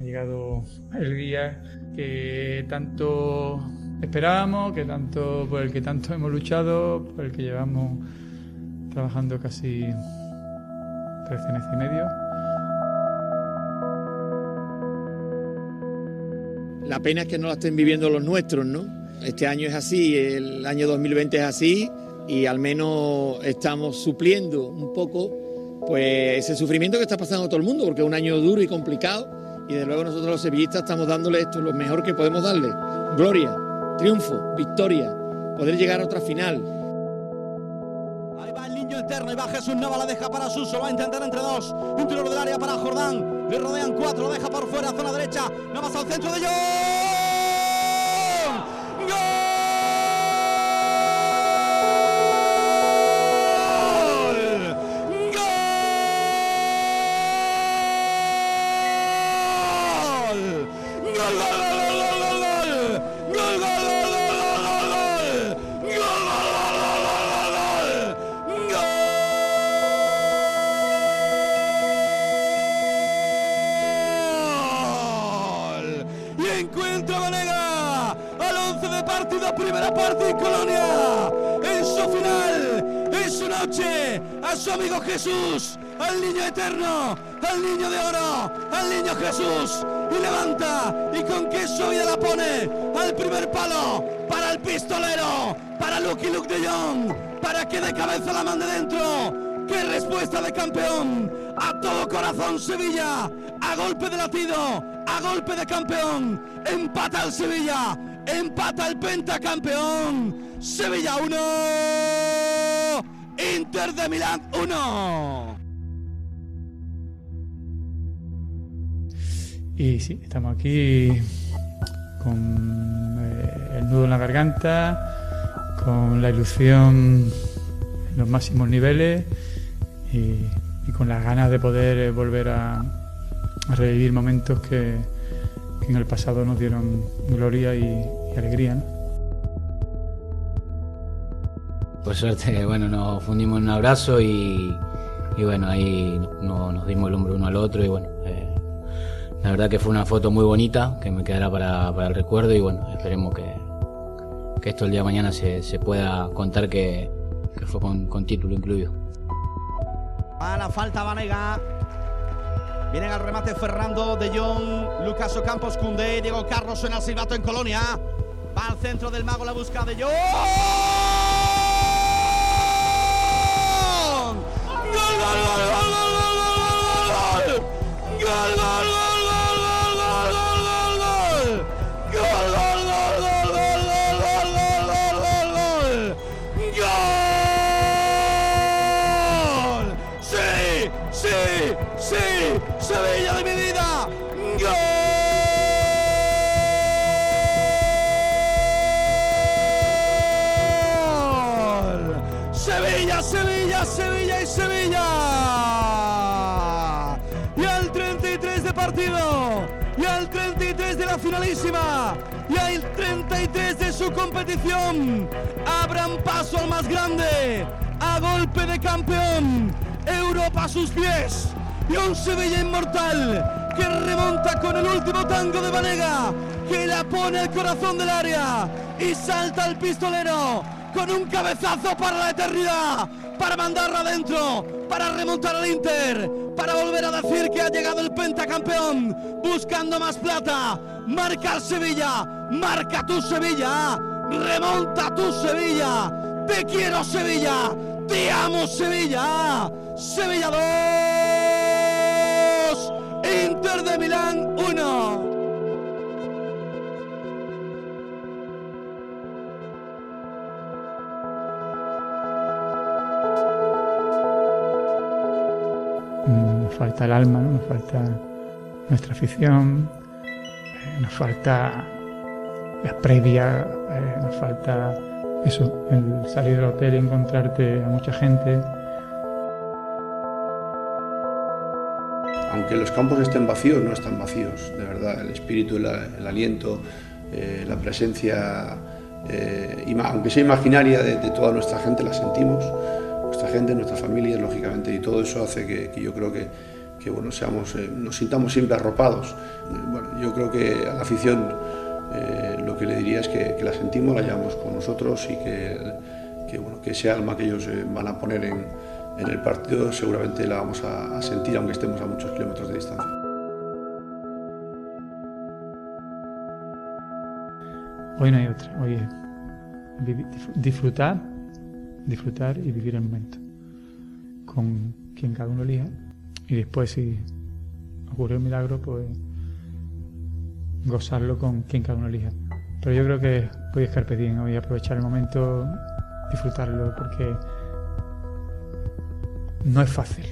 Ha llegado el día que tanto esperábamos, que tanto, por el que tanto hemos luchado, por el que llevamos trabajando casi 13 meses y medio. La pena es que no la estén viviendo los nuestros, ¿no? Este año es así, el año 2020 es así y al menos estamos supliendo un poco pues ese sufrimiento que está pasando todo el mundo, porque es un año duro y complicado y de luego nosotros los sevillistas estamos dándole esto lo mejor que podemos darle. Gloria, triunfo, victoria, poder llegar a otra final. Ahí va el niño eterno y va Jesús Nava, la deja para Suso, va a intentar entre dos, interior del área para Jordán, le rodean cuatro, lo deja por fuera, zona derecha, Navas al centro de John. Y encuentra Vanega al 11 de partido, primera parte en Colonia. En su final, en su noche, a su amigo Jesús, al niño eterno, al niño de oro, al niño Jesús. Y levanta y con qué vida la pone al primer palo para el pistolero, para Lucky Luke de Jong, para que de cabeza la mande dentro. ¡Qué respuesta de campeón! A todo corazón Sevilla, a golpe de latido, a golpe de campeón. Empata el Sevilla, empata el pentacampeón. Sevilla 1, Inter de Milán 1. Y sí, estamos aquí con eh, el nudo en la garganta, con la ilusión en los máximos niveles y, con las ganas de poder eh, volver a revivir momentos que, que en el pasado nos dieron gloria y, y alegría. ¿no? Por suerte, bueno, nos fundimos en un abrazo y, y bueno, ahí no- nos dimos el hombro uno al otro y bueno, eh, la verdad que fue una foto muy bonita que me quedará para, para el recuerdo y bueno, esperemos que, que esto el día de mañana se, se pueda contar que, que fue con, con título incluido. A la falta Vanega. Vienen al remate Fernando de Jong, Lucas Ocampos, Cundé, Diego Carlos suena el silbato en Colonia. Va al centro del mago la busca de Jong. Gol, gol! ¡Gol, y al 33 de la finalísima, y al 33 de su competición, abran paso al más grande, a golpe de campeón, Europa a sus pies, y un Sevilla inmortal que remonta con el último tango de Vanega, que la pone al corazón del área y salta el pistolero con un cabezazo para la eternidad, para mandarla adentro, para remontar al Inter, para volver a decir que ha llegado el pentacampeón, buscando más plata, marca el Sevilla, marca tu Sevilla, remonta tu Sevilla, te quiero Sevilla, te amo Sevilla, Sevilla 2, Inter de Milán Nos falta el alma, ¿no? nos falta nuestra afición, eh, nos falta la previa, eh, nos falta eso, el salir del hotel y encontrarte a mucha gente. Aunque los campos estén vacíos, no están vacíos, de verdad. El espíritu, el, aliento, eh, la presencia, aunque sea imaginaria de toda nuestra gente, la sentimos. Nuestra gente, nuestra familia, lógicamente, y todo eso hace que, yo creo que, bueno, eh, nos sintamos siempre arropados. bueno, yo creo que a la afición lo que le diría es que, la sentimos, la llevamos con nosotros y que, bueno, que ese alma que ellos van a poner en, el partido seguramente la vamos a, a sentir aunque estemos a muchos kilómetros de distancia. Hoy no hay otra, hoy disfrutar, disfrutar y vivir el momento con quien cada uno elija y después si ocurre un milagro pues gozarlo con quien cada uno elija. Pero yo creo que voy a estar diem, hoy aprovechar el momento, disfrutarlo porque no es fácil.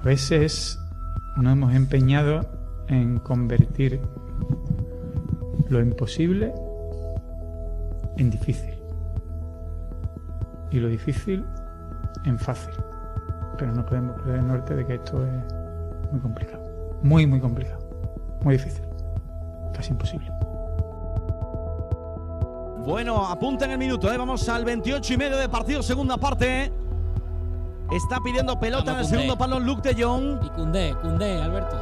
A veces nos hemos empeñado en convertir lo imposible en difícil y lo difícil en fácil. Pero no podemos perder el norte de que esto es muy complicado. Muy, muy complicado. Muy difícil. Casi imposible. Bueno, apunta en el minuto, ¿eh? vamos al 28 y medio de partido, segunda parte. Está pidiendo pelota en el segundo palo Luke de Jong. Y Cundé, Cundé, Alberto.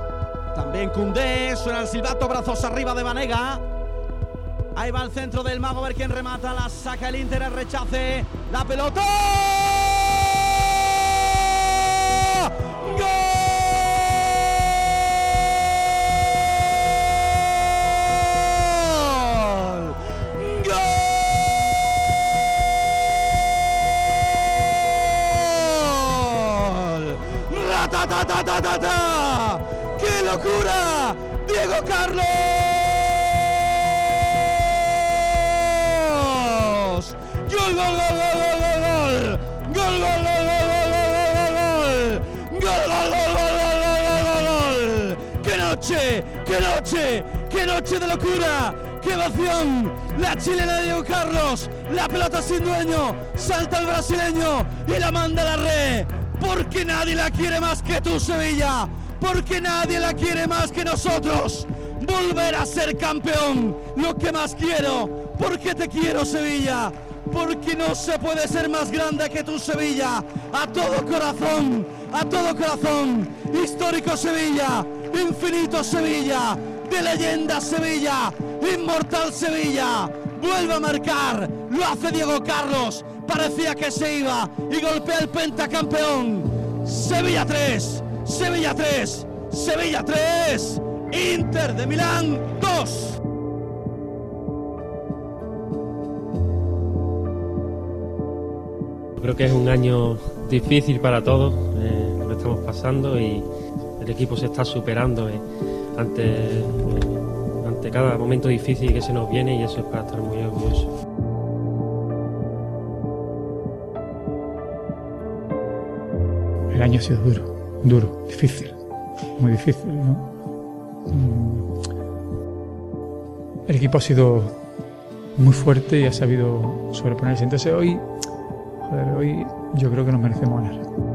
También Cundé, suena el silbato, brazos arriba de Vanega. Ahí va el centro del mago, a ver quién remata. La saca el Inter, el rechace. La pelota. ¡Gol! ¡Gol! ¡Ratatatatata! ¡Qué locura! ¡Diego Carlos! Qué noche, qué noche de locura, qué emoción, la chilena de Diego Carlos, la pelota sin dueño, salta el brasileño y la manda a la red, porque nadie la quiere más que tú Sevilla, porque nadie la quiere más que nosotros. Volver a ser campeón, lo que más quiero, porque te quiero Sevilla, porque no se puede ser más grande que tu Sevilla. A todo corazón, a todo corazón. Histórico Sevilla, infinito Sevilla, de leyenda Sevilla, inmortal Sevilla. Vuelve a marcar, lo hace Diego Carlos. Parecía que se iba y golpea el pentacampeón. Sevilla 3, Sevilla 3, Sevilla 3, Inter de Milán 2. Creo que es un año difícil para todos, eh, lo estamos pasando y el equipo se está superando eh, ante, eh, ante cada momento difícil que se nos viene y eso es para estar muy orgulloso. El año ha sido duro, duro, difícil, muy difícil. Mm. El equipo ha sido muy fuerte y ha sabido sobreponerse. Entonces hoy hoy yo creo que nos merecemos ganar.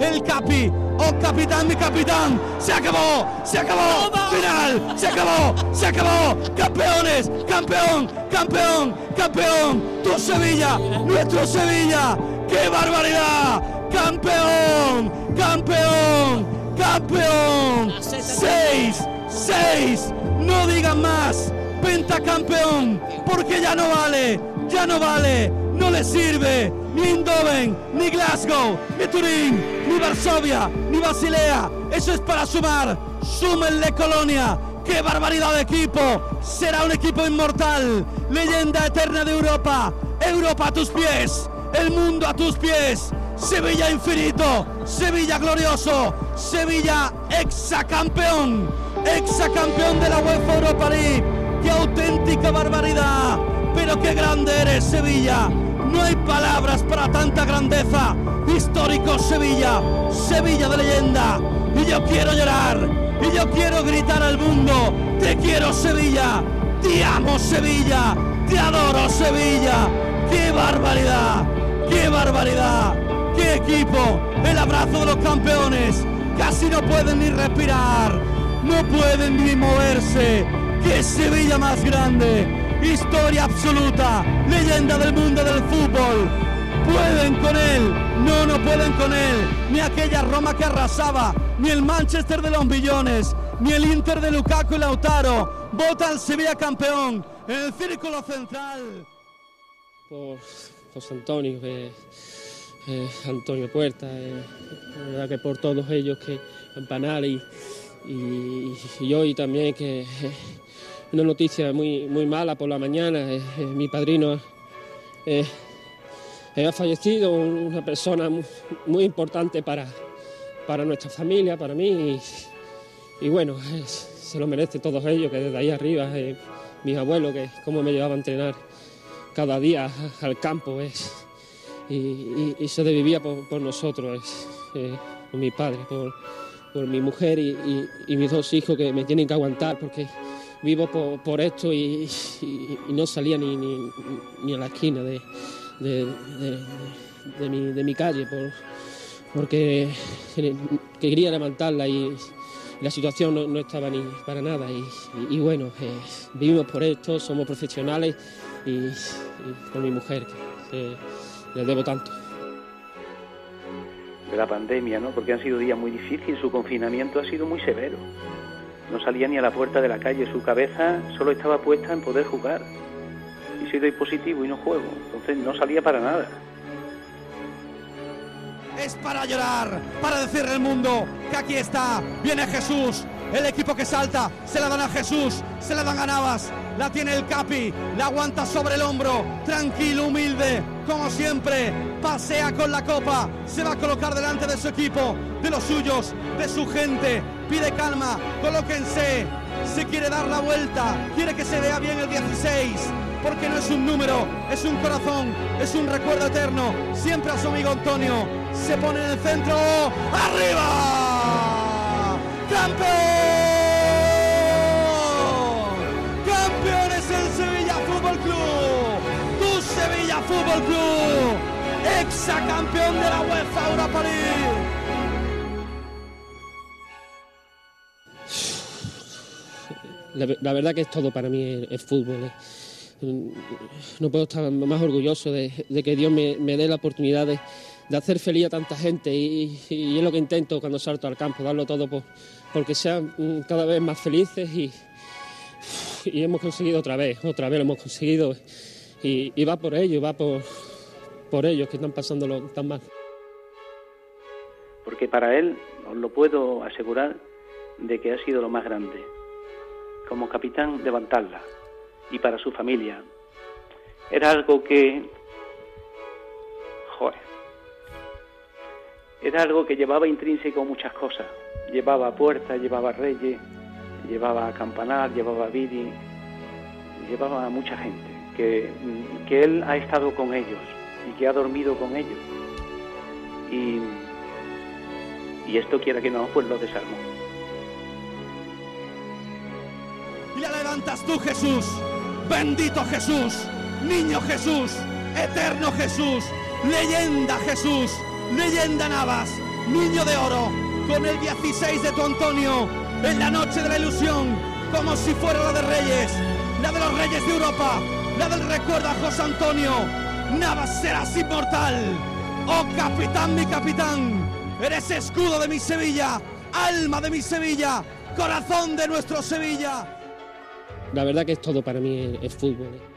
El Capi, oh capitán, mi capitán, se acabó, se acabó, final, se acabó, se acabó, campeones, campeón, campeón, campeón, tu Sevilla, nuestro Sevilla, qué barbaridad, campeón, campeón, campeón, seis, seis, no digan más, pentacampeón, porque ya no vale, ya no vale, no le sirve ni Eindhoven, ni Glasgow, ni Turín, ni Varsovia, ni Basilea. Eso es para sumar. Súmenle Colonia. ¡Qué barbaridad de equipo! Será un equipo inmortal. Leyenda eterna de Europa. Europa a tus pies. El mundo a tus pies. Sevilla infinito. Sevilla glorioso. Sevilla exacampeón. Exacampeón de la UEFA Europa League qué auténtica barbaridad. Pero qué grande eres, Sevilla. No hay palabras para tanta grandeza. Histórico Sevilla, Sevilla de leyenda. Y yo quiero llorar, y yo quiero gritar al mundo, te quiero Sevilla, te amo Sevilla, te adoro Sevilla. ¡Qué barbaridad! ¡Qué barbaridad! ¡Qué equipo! El abrazo de los campeones. Casi no pueden ni respirar, no pueden ni moverse ¡Qué Sevilla más grande! Historia absoluta, leyenda del mundo del fútbol. pueden con él, no, no pueden con él, ni aquella Roma que arrasaba, ni el Manchester de los billones, ni el Inter de Lukaku y Lautaro, vota al Sevilla campeón en el círculo central. Por José Antonio, eh, Antonio Puerta, eh, verdad que por todos ellos que empanar y, y, hoy también que eh, una noticia muy, muy mala por la mañana, eh, mi padrino ha fallecido, una persona muy, importante para, para nuestra familia, para mí y, bueno, se lo merece todos ellos, que desde ahí arriba, mis abuelos, que cómo me llevaba a entrenar cada día al campo, es, y, y, se vivía por, nosotros, por mi padre, por, por mi mujer y, mis dos hijos que me tienen que aguantar porque vivo por, esto y, no salía ni, ni, a la esquina de, de, mi, calle porque quería levantarla y la situación no, estaba ni para nada y, bueno, eh, vivimos por esto, somos profesionales y, con mi mujer que debo tanto de la pandemia, ¿no? porque han sido días muy difíciles, su confinamiento ha sido muy severo. No salía ni a la puerta de la calle, su cabeza solo estaba puesta en poder jugar. Y si doy positivo y no juego, entonces no salía para nada. Es para llorar, para decirle al mundo que aquí está, viene Jesús, el equipo que salta, se la dan a Jesús, se la dan a Navas, la tiene el Capi, la aguanta sobre el hombro, tranquilo, humilde, como siempre, pasea con la copa, se va a colocar delante de su equipo, de los suyos, de su gente, pide calma, colóquense, se quiere dar la vuelta, quiere que se vea bien el 16, porque no es un número, es un corazón, es un recuerdo eterno, siempre a su amigo Antonio, se pone en el centro, arriba, campeón. Fútbol Club, campeón de la UEFA Europa League. La, verdad que es todo para mí el, fútbol. Eh. No puedo estar más orgulloso de, que Dios me, dé la oportunidad de, hacer feliz a tanta gente y, es lo que intento cuando salto al campo, darlo todo por, porque sean cada vez más felices y, y hemos conseguido otra vez, otra vez lo hemos conseguido y, va por ellos, va por, por ellos que están pasándolo tan mal. Porque para él, os lo puedo asegurar, de que ha sido lo más grande. Como capitán, levantarla. Y para su familia. Era algo que... Joder. Era algo que llevaba intrínseco muchas cosas. Llevaba puertas, llevaba reyes, llevaba campanar, llevaba vidi, llevaba a mucha gente que, Él ha estado con ellos y que ha dormido con ellos. Y, y esto quiera que no, pues lo desarmó. Y la levantas tú, Jesús. Bendito Jesús. Niño Jesús. Eterno Jesús. Leyenda Jesús. Leyenda Navas. Niño de oro. Con el 16 de tu Antonio. En la noche de la ilusión. Como si fuera la de Reyes. La de los Reyes de Europa la del recuerdo a José Antonio. Navas serás inmortal. Oh capitán, mi capitán, eres escudo de mi Sevilla, alma de mi Sevilla, corazón de nuestro Sevilla. La verdad que es todo para mí el, fútbol. Eh.